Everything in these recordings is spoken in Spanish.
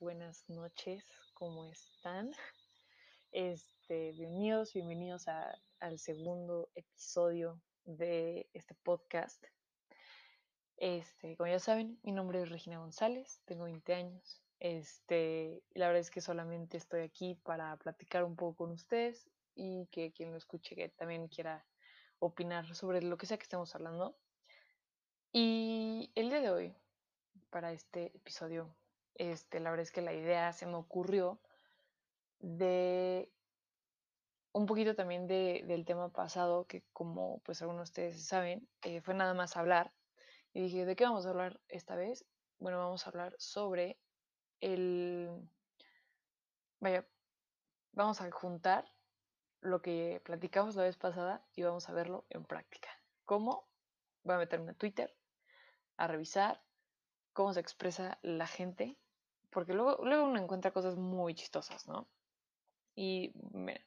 buenas, noches, ¿cómo están? Este, bienvenidos, bienvenidos al segundo episodio de este podcast. Este, como ya saben, mi nombre es Regina González, tengo 20 años. Este, la verdad es que solamente estoy aquí para platicar un poco con ustedes y que quien lo escuche que también quiera opinar sobre lo que sea que estemos hablando. Y el día de hoy, para este episodio, este, la verdad es que la idea se me ocurrió de un poquito también de, del tema pasado, que como pues algunos de ustedes saben, eh, fue nada más hablar. Y dije, ¿de qué vamos a hablar esta vez? Bueno, vamos a hablar sobre el... Vaya, vamos a juntar lo que platicamos la vez pasada y vamos a verlo en práctica. ¿Cómo? Voy a meterme a Twitter a revisar cómo se expresa la gente porque luego, luego uno encuentra cosas muy chistosas, ¿no? Y mira,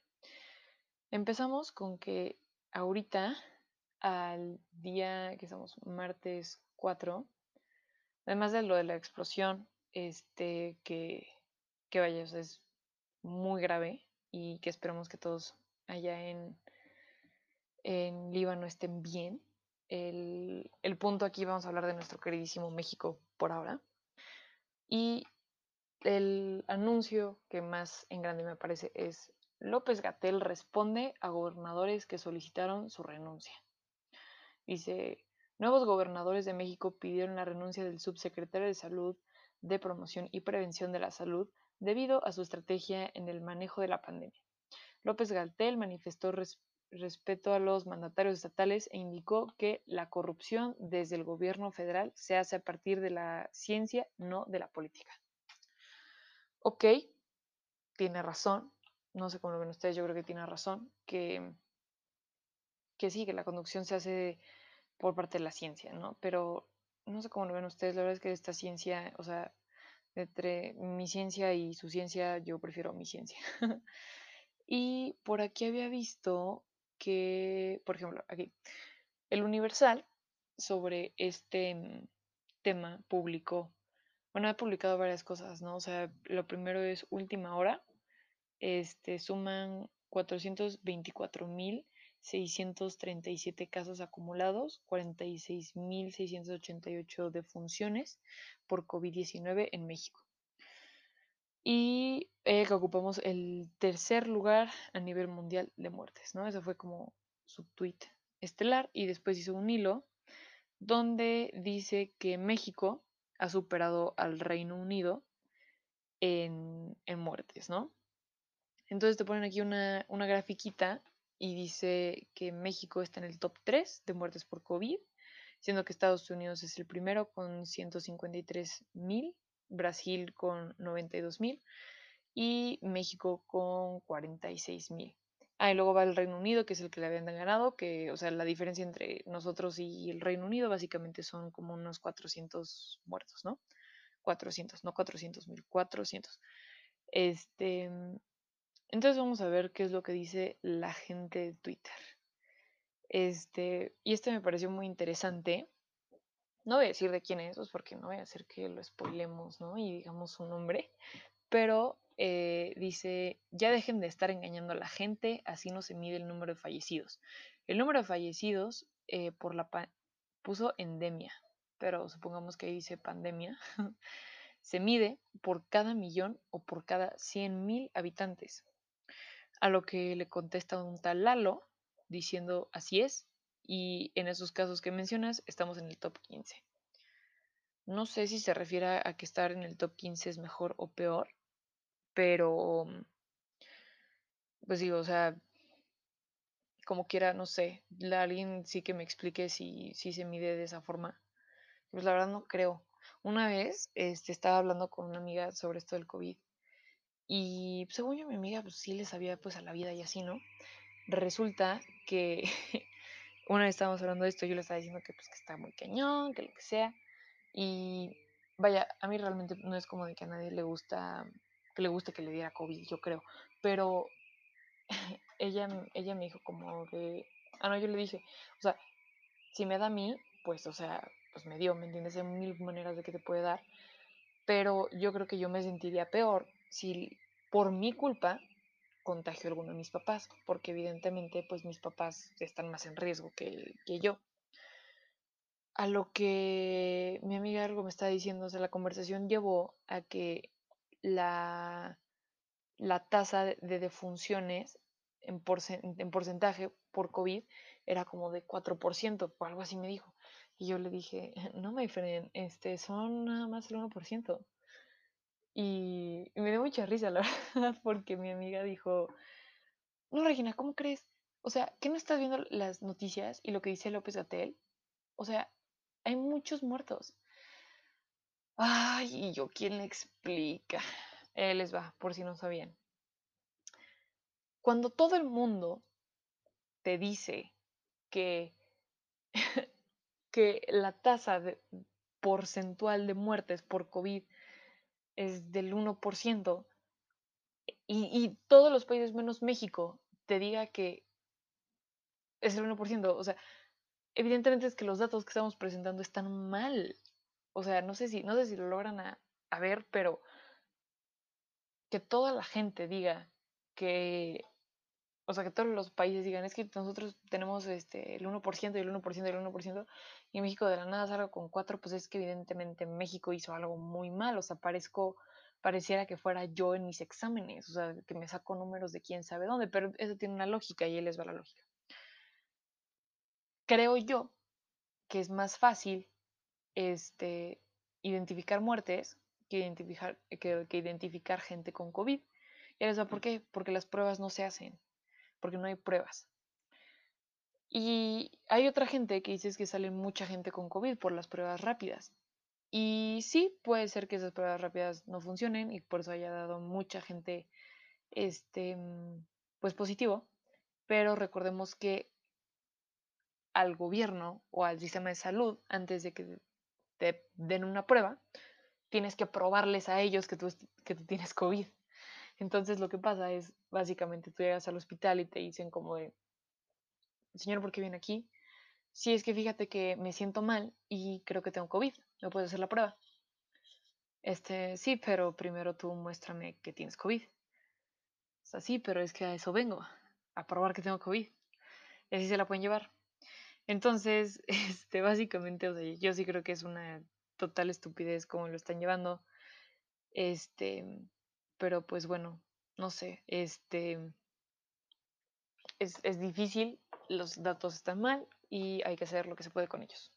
empezamos con que ahorita, al día que estamos martes 4, además de lo de la explosión, este, que, que vaya, es muy grave y que esperamos que todos allá en, en Líbano estén bien. El, el punto aquí vamos a hablar de nuestro queridísimo México por ahora. Y el anuncio que más en grande me parece es López Gatel responde a gobernadores que solicitaron su renuncia. Dice, nuevos gobernadores de México pidieron la renuncia del subsecretario de Salud, de Promoción y Prevención de la Salud debido a su estrategia en el manejo de la pandemia. López Gatel manifestó respeto a los mandatarios estatales e indicó que la corrupción desde el gobierno federal se hace a partir de la ciencia, no de la política ok, tiene razón, no sé cómo lo ven ustedes, yo creo que tiene razón, que, que sí, que la conducción se hace por parte de la ciencia, ¿no? Pero no sé cómo lo ven ustedes, la verdad es que esta ciencia, o sea, entre mi ciencia y su ciencia, yo prefiero mi ciencia. y por aquí había visto que, por ejemplo, aquí, el Universal sobre este mm, tema público bueno, he publicado varias cosas, ¿no? O sea, lo primero es última hora. Este, suman 424.637 casos acumulados, 46.688 defunciones por COVID-19 en México. Y eh, que ocupamos el tercer lugar a nivel mundial de muertes, ¿no? Ese fue como su tweet estelar y después hizo un hilo donde dice que México ha superado al Reino Unido en, muertes, ¿no? Entonces te ponen aquí una, una grafiquita y dice que México está en el top 3 de muertes por COVID, siendo que Estados Unidos es el primero con 153 mil, Brasil con 92 mil y México con 46 mil. Ah, y luego va el Reino Unido, que es el que le habían ganado, que, o sea, la diferencia entre nosotros y el Reino Unido básicamente son como unos 400 muertos, ¿no? 400, no 400 mil, 400. Este, entonces vamos a ver qué es lo que dice la gente de Twitter. Este, y este me pareció muy interesante. No voy a decir de quién es, pues porque no voy a hacer que lo spoilemos, ¿no? Y digamos su nombre. Pero eh, dice, ya dejen de estar engañando a la gente, así no se mide el número de fallecidos. El número de fallecidos eh, por la puso endemia, pero supongamos que dice pandemia, se mide por cada millón o por cada 100 habitantes. A lo que le contesta un tal Lalo diciendo así es, y en esos casos que mencionas estamos en el top 15. No sé si se refiere a que estar en el top 15 es mejor o peor, pero, mm, pues digo, o sea, como quiera, no sé, alguien sí que me explique si, si se mide de esa forma. Pues la verdad no creo. Una vez este, estaba hablando con una amiga sobre esto del COVID y pues, según yo mi amiga pues sí le sabía pues a la vida y así, ¿no? Resulta que una vez estábamos hablando de esto, yo le estaba diciendo que pues que está muy cañón, que lo que sea. Y vaya, a mí realmente no es como de que a nadie le gusta le guste que le diera COVID, yo creo. Pero ella, ella me dijo como de, ah, no, yo le dije, o sea, si me da a mí, pues, o sea, pues me dio, ¿me entiendes? Hay mil maneras de que te puede dar. pero yo creo que yo me sentiría peor si por mi culpa contagio a alguno de mis papás, porque evidentemente pues mis papás están más en riesgo que, que yo. A lo que mi amiga algo me está diciendo, o sea, la conversación llevó a que la, la tasa de defunciones en, en porcentaje por COVID era como de 4%, o algo así me dijo. Y yo le dije, no, my friend, este, son nada más el 1%. Y, me dio mucha risa, la verdad, porque mi amiga dijo, no, Regina, ¿cómo crees? O sea, ¿qué no estás viendo las noticias y lo que dice López Gatel? O sea, hay muchos muertos. Ay, y yo, ¿quién explica? Él les va, por si no sabían. Cuando todo el mundo te dice que, que la tasa porcentual de muertes por COVID es del 1%, y, y todos los países menos México te diga que es el 1%, o sea, evidentemente es que los datos que estamos presentando están mal. O sea, no sé si, no sé si lo logran a, ver, pero que toda la gente diga que o sea, que todos los países digan, es que nosotros tenemos este, el 1% y el 1% y el 1%, y México de la nada salga con 4, pues es que evidentemente México hizo algo muy mal, o sea, parezco, pareciera que fuera yo en mis exámenes, o sea, que me saco números de quién sabe dónde, pero eso tiene una lógica y ahí les va la lógica. Creo yo que es más fácil este, identificar muertes que identificar, que, que identificar gente con COVID. ¿Y les va por qué? Porque las pruebas no se hacen porque no hay pruebas. Y hay otra gente que dice que sale mucha gente con COVID por las pruebas rápidas. Y sí, puede ser que esas pruebas rápidas no funcionen y por eso haya dado mucha gente este, pues positivo. Pero recordemos que al gobierno o al sistema de salud, antes de que te den una prueba, tienes que probarles a ellos que tú, que tú tienes COVID. Entonces lo que pasa es, básicamente, tú llegas al hospital y te dicen como de, señor, ¿por qué viene aquí? Sí, es que fíjate que me siento mal y creo que tengo COVID. ¿Me puedes hacer la prueba? Este, sí, pero primero tú muéstrame que tienes COVID. O sea, sí, pero es que a eso vengo, a probar que tengo COVID. Y así se la pueden llevar. Entonces, este, básicamente, o sea, yo sí creo que es una total estupidez como lo están llevando. Este, pero pues bueno, no sé, este, es, es difícil, los datos están mal y hay que hacer lo que se puede con ellos.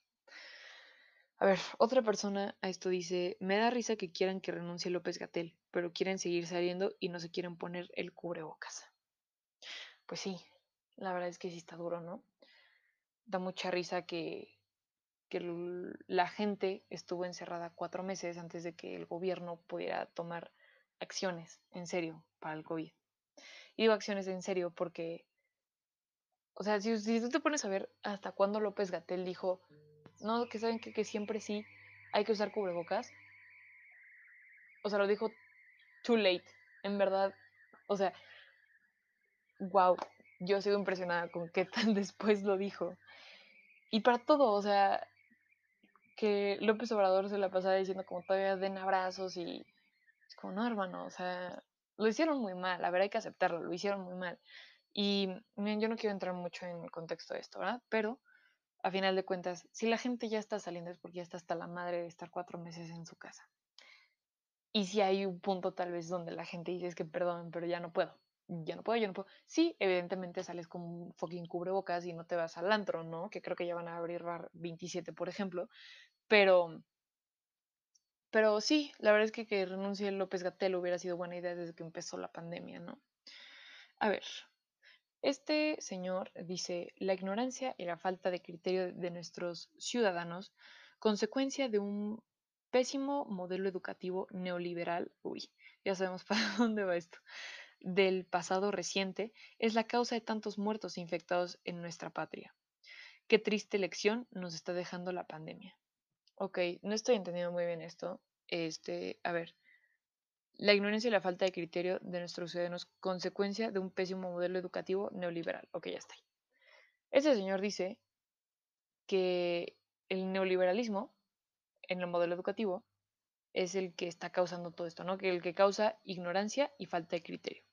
A ver, otra persona a esto dice, me da risa que quieran que renuncie López Gatel, pero quieren seguir saliendo y no se quieren poner el cubrebocas. Pues sí, la verdad es que sí está duro, ¿no? Da mucha risa que, que la gente estuvo encerrada cuatro meses antes de que el gobierno pudiera tomar acciones en serio para el COVID. Y digo acciones en serio porque, o sea, si, si tú te pones a ver hasta cuándo López Gatel dijo, no, que saben que, que siempre sí hay que usar cubrebocas. O sea, lo dijo too late, en verdad. O sea, wow, yo sigo impresionada con qué tan después lo dijo. Y para todo, o sea, que López Obrador se la pasaba diciendo como todavía den abrazos y como, no, hermano, o sea, lo hicieron muy mal, a ver, hay que aceptarlo, lo hicieron muy mal. Y yo no quiero entrar mucho en el contexto de esto, ¿verdad? Pero, a final de cuentas, si la gente ya está saliendo es porque ya está hasta la madre de estar cuatro meses en su casa. Y si hay un punto tal vez donde la gente dice es que perdón, pero ya no puedo, ya no puedo, ya no puedo. Sí, evidentemente sales con un fucking cubrebocas y no te vas al antro, ¿no? Que creo que ya van a abrir bar 27, por ejemplo. Pero pero sí, la verdad es que que renuncie López Gatel hubiera sido buena idea desde que empezó la pandemia, ¿no? A ver, este señor dice, la ignorancia y la falta de criterio de nuestros ciudadanos, consecuencia de un pésimo modelo educativo neoliberal, uy, ya sabemos para dónde va esto, del pasado reciente, es la causa de tantos muertos infectados en nuestra patria. Qué triste lección nos está dejando la pandemia. Ok, no estoy entendiendo muy bien esto. Este, a ver. La ignorancia y la falta de criterio de nuestros ciudadanos, consecuencia de un pésimo modelo educativo neoliberal. Ok, ya está. Ese señor dice que el neoliberalismo en el modelo educativo es el que está causando todo esto, ¿no? Que el que causa ignorancia y falta de criterio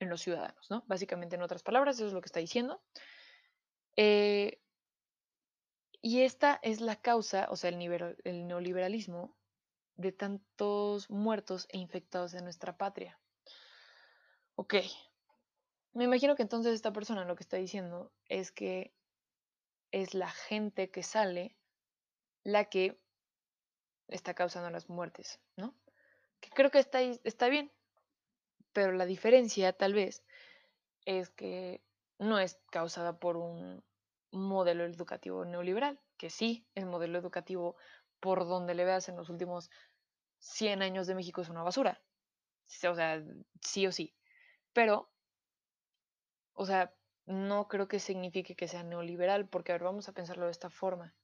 en los ciudadanos, ¿no? Básicamente, en otras palabras, eso es lo que está diciendo. Eh, y esta es la causa, o sea, el, el neoliberalismo, de tantos muertos e infectados en nuestra patria. Ok, me imagino que entonces esta persona lo que está diciendo es que es la gente que sale la que está causando las muertes, ¿no? Que creo que está, está bien, pero la diferencia tal vez es que no es causada por un modelo educativo neoliberal, que sí, el modelo educativo por donde le veas en los últimos 100 años de México es una basura. O sea, sí o sí. Pero, o sea, no creo que signifique que sea neoliberal, porque a ver, vamos a pensarlo de esta forma.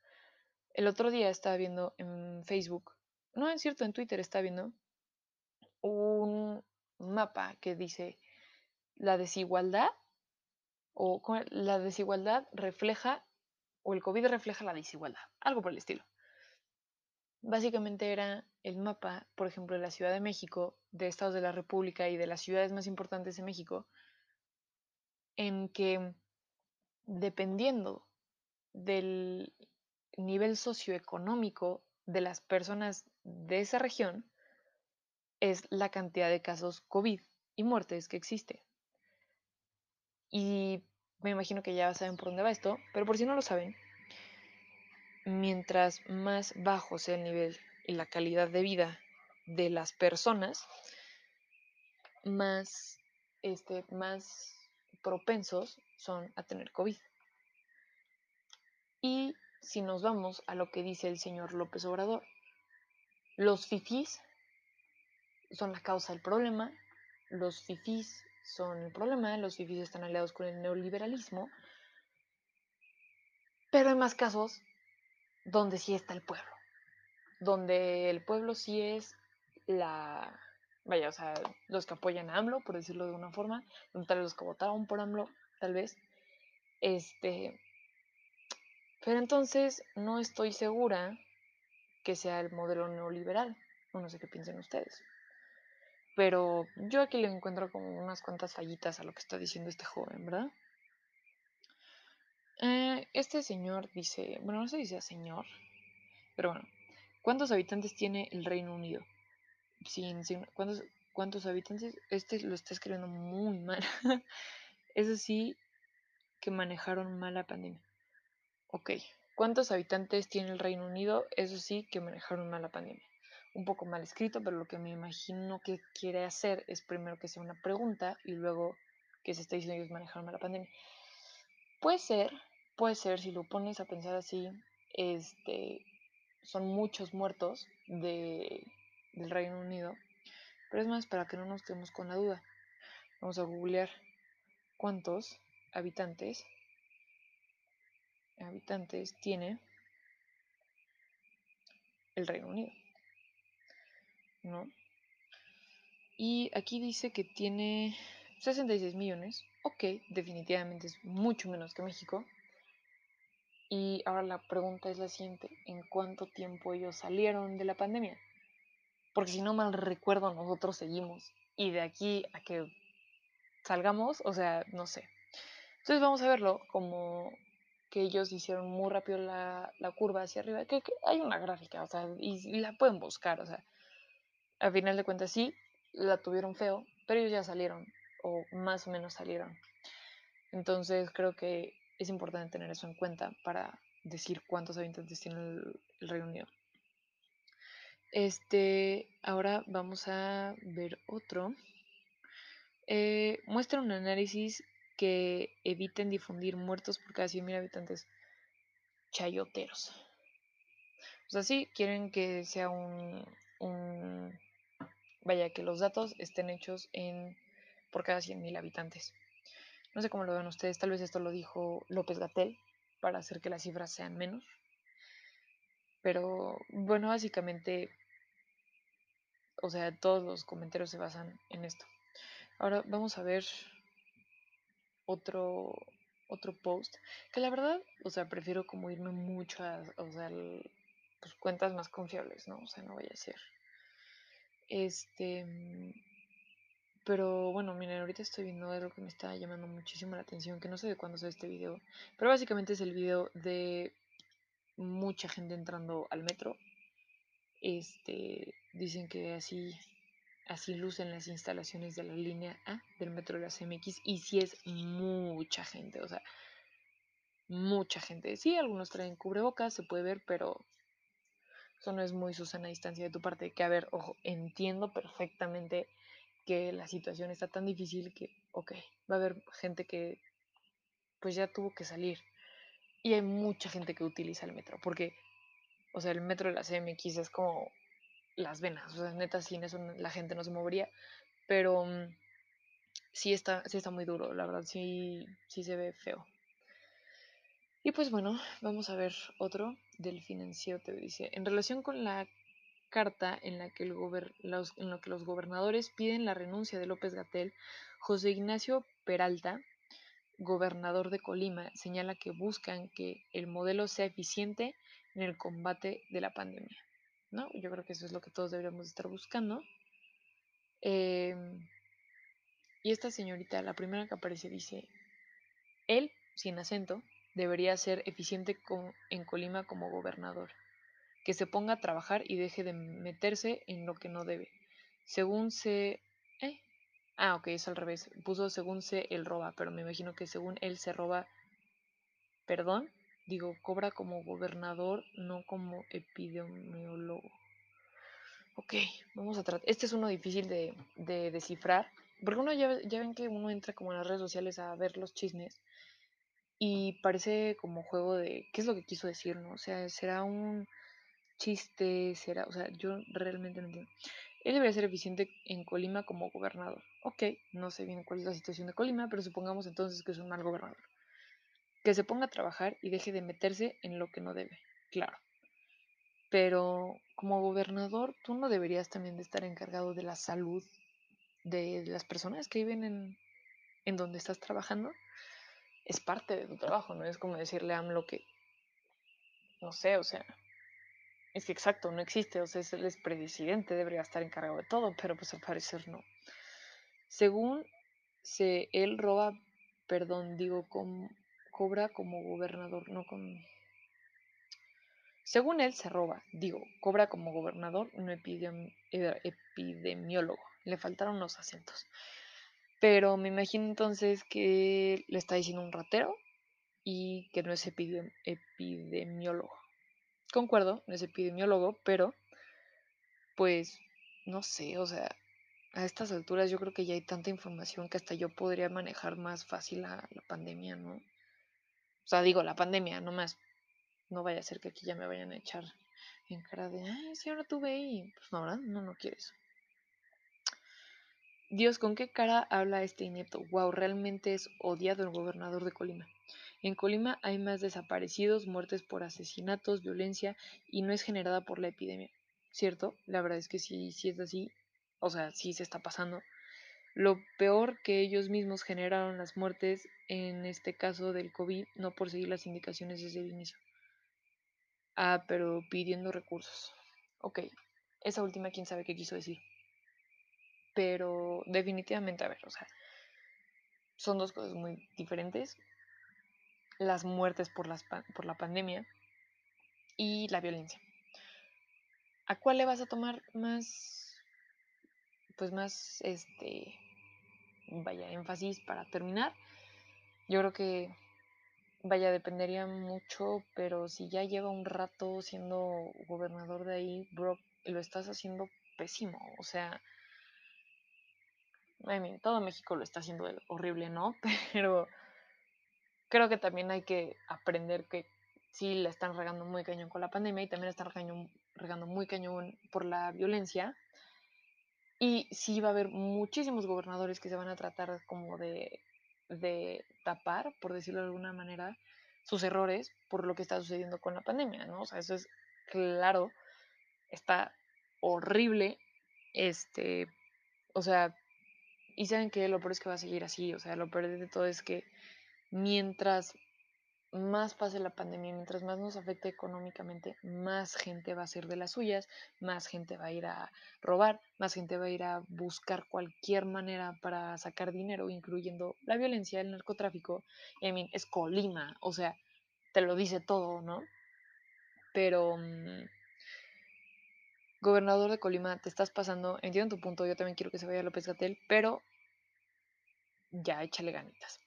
El otro día estaba viendo en Facebook, no es cierto, en Twitter estaba viendo un mapa que dice la desigualdad o la desigualdad refleja o el COVID refleja la desigualdad, algo por el estilo. Básicamente era el mapa, por ejemplo, de la Ciudad de México, de estados de la República y de las ciudades más importantes de México, en que dependiendo del nivel socioeconómico de las personas de esa región es la cantidad de casos COVID y muertes que existe. Y me imagino que ya saben por dónde va esto, pero por si no lo saben, mientras más bajo sea el nivel y la calidad de vida de las personas, más, este, más propensos son a tener COVID. Y si nos vamos a lo que dice el señor López Obrador, los fifís son la causa del problema, los fifís son el problema, los fifís están aliados con el neoliberalismo, pero hay más casos donde sí está el pueblo, donde el pueblo sí es la, vaya, o sea, los que apoyan a AMLO, por decirlo de una forma, tal vez los que votaron por AMLO, tal vez, este, pero entonces no estoy segura que sea el modelo neoliberal, no sé qué piensen ustedes. Pero yo aquí le encuentro como unas cuantas fallitas a lo que está diciendo este joven, ¿verdad? Eh, este señor dice, bueno, no se dice señor, pero bueno, ¿cuántos habitantes tiene el Reino Unido? Sin, ¿cuántos, ¿Cuántos habitantes? Este lo está escribiendo muy mal. Eso sí, que manejaron mal la pandemia. Ok, ¿cuántos habitantes tiene el Reino Unido? Eso sí, que manejaron mal la pandemia. Un poco mal escrito, pero lo que me imagino que quiere hacer es primero que sea una pregunta y luego que se está diciendo ellos manejaron la pandemia. Puede ser, puede ser, si lo pones a pensar así, este, son muchos muertos de, del Reino Unido, pero es más para que no nos quedemos con la duda. Vamos a googlear cuántos habitantes habitantes tiene el Reino Unido. ¿No? Y aquí dice que tiene 66 millones. Ok, definitivamente es mucho menos que México. Y ahora la pregunta es la siguiente, ¿en cuánto tiempo ellos salieron de la pandemia? Porque si no mal recuerdo, nosotros seguimos. Y de aquí a que salgamos, o sea, no sé. Entonces vamos a verlo como que ellos hicieron muy rápido la, curva hacia arriba, que, hay una gráfica, o sea, y, y, la pueden buscar, o sea, al final de cuentas sí, la tuvieron feo, pero ellos ya salieron, o más o menos salieron. Entonces creo que es importante tener eso en cuenta para decir cuántos habitantes tiene el, Reino Unido. Este, ahora vamos a ver otro. Eh, muestra un análisis que eviten difundir muertos por cada 100.000 habitantes. Chayoteros. O sea, sí, quieren que sea un, un, Vaya, que los datos estén hechos en por cada 100.000 habitantes. No sé cómo lo ven ustedes, tal vez esto lo dijo López Gatel para hacer que las cifras sean menos. Pero bueno, básicamente, o sea, todos los comentarios se basan en esto. Ahora vamos a ver otro, otro post, que la verdad, o sea, prefiero como irme mucho a, o sea, pues, cuentas más confiables, ¿no? O sea, no vaya a ser Este, mm, pero bueno, miren, ahorita estoy viendo algo que me está llamando muchísimo la atención, que no sé de cuándo sale este video, pero básicamente es el video de mucha gente entrando al metro. Este, dicen que así así lucen las instalaciones de la línea A del metro de la CMX y si es mucha gente, o sea, mucha gente. Sí, algunos traen cubrebocas, se puede ver, pero eso no es muy Susana distancia de tu parte. Que a ver, ojo, entiendo perfectamente que la situación está tan difícil que, ok, va a haber gente que pues ya tuvo que salir. Y hay mucha gente que utiliza el metro, porque, o sea, el metro de la CMX es como las venas, o sea, neta, sin eso la gente no se movería, pero mm, sí, está, sí está muy duro, la verdad, sí, sí se ve feo. Y pues bueno, vamos a ver otro del financiero, te dice, en relación con la carta en la, que el los, en la que los gobernadores piden la renuncia de López Gatel, José Ignacio Peralta, gobernador de Colima, señala que buscan que el modelo sea eficiente en el combate de la pandemia. ¿no? Yo creo que eso es lo que todos deberíamos estar buscando. Em, y esta señorita, la primera que aparece, dice, él, sin acento, debería ser eficiente en Colima como gobernador, que se ponga a trabajar y deje de meterse en lo que no debe. Según se... ¿eh? Ah, ok, es al revés. Puso según se él roba, pero me imagino que según él se roba... Perdón, digo, cobra como gobernador, no como epidemiólogo. Ok, vamos a tratar. Este es uno difícil de, descifrar, porque uno ya, ya, ven que uno entra como en las redes sociales a ver los chismes y parece como juego de qué es lo que quiso decir, ¿no? O sea, será un chiste, será, o sea, yo realmente no entiendo. Él debería ser eficiente en Colima como gobernador. Ok, no sé bien cuál es la situación de Colima, pero supongamos entonces que es un mal gobernador que se ponga a trabajar y deje de meterse en lo que no debe, claro. Pero como gobernador, tú no deberías también de estar encargado de la salud de las personas que viven en, en donde estás trabajando. Es parte de tu trabajo, no es como decirle a AMLO que, no sé, o sea, es que exacto, no existe, o sea, es el debería estar encargado de todo, pero pues al parecer no. Según se, él roba, perdón, digo, cobra como gobernador, no con... Según él, se roba, digo, cobra como gobernador, no epidemiólogo. Le faltaron los acentos. Pero me imagino entonces que le está diciendo un ratero y que no es epidemiólogo. Concuerdo, no es epidemiólogo, pero pues no sé, o sea, a estas alturas yo creo que ya hay tanta información que hasta yo podría manejar más fácil la, pandemia, ¿no? O sea, digo, la pandemia, no más. No vaya a ser que aquí ya me vayan a echar en cara de, ay, si ahora tuve y pues no, ¿verdad? No, no quieres. Dios, ¿con qué cara habla este inepto? Wow, realmente es odiado el gobernador de Colima. En Colima hay más desaparecidos, muertes por asesinatos, violencia y no es generada por la epidemia. ¿Cierto? La verdad es que sí, sí es así. O sea, sí se está pasando. Lo peor que ellos mismos generaron las muertes, en este caso del COVID, no por seguir las indicaciones desde el inicio. Ah, pero pidiendo recursos. Ok, esa última quién sabe qué quiso decir. Pero definitivamente, a ver, o sea, son dos cosas muy diferentes. Las muertes por, las, por la pandemia y la violencia. ¿A cuál le vas a tomar más, pues más, este, vaya, énfasis para terminar. Yo creo que, vaya, dependería mucho, pero si ya lleva un rato siendo gobernador de ahí, bro, lo estás haciendo pésimo. O sea, I mean, todo México lo está haciendo horrible, ¿no? Pero creo que también hay que aprender que sí la están regando muy cañón con la pandemia y también están regando, regando muy cañón por la violencia. Y sí va a haber muchísimos gobernadores que se van a tratar como de, tapar, por decirlo de alguna manera, sus errores por lo que está sucediendo con la pandemia, ¿no? O sea, eso es claro, está horrible, este, o sea, y saben que lo peor es que va a seguir así, o sea, lo peor de todo es que mientras, más pase la pandemia, mientras más nos afecte económicamente, más gente va a ser de las suyas, más gente va a ir a robar, más gente va a ir a buscar cualquier manera para sacar dinero, incluyendo la violencia, el narcotráfico. I mean, es Colima, o sea, te lo dice todo, ¿no? Pero, mm, gobernador de Colima, te estás pasando, entiendo tu punto, yo también quiero que se vaya López Gatel, pero ya échale ganitas.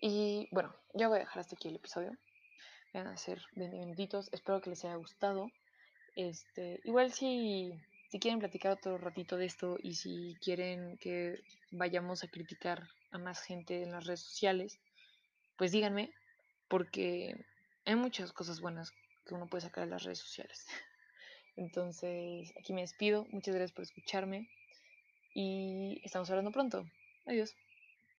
Y bueno, ya voy a dejar hasta aquí el episodio. Van a ser 20 minutitos. Espero que les haya gustado. Este, igual si, si quieren platicar otro ratito de esto y si quieren que vayamos a criticar a más gente en las redes sociales, pues díganme, porque hay muchas cosas buenas que uno puede sacar de las redes sociales. Entonces, aquí me despido. Muchas gracias por escucharme y estamos hablando pronto. Adiós.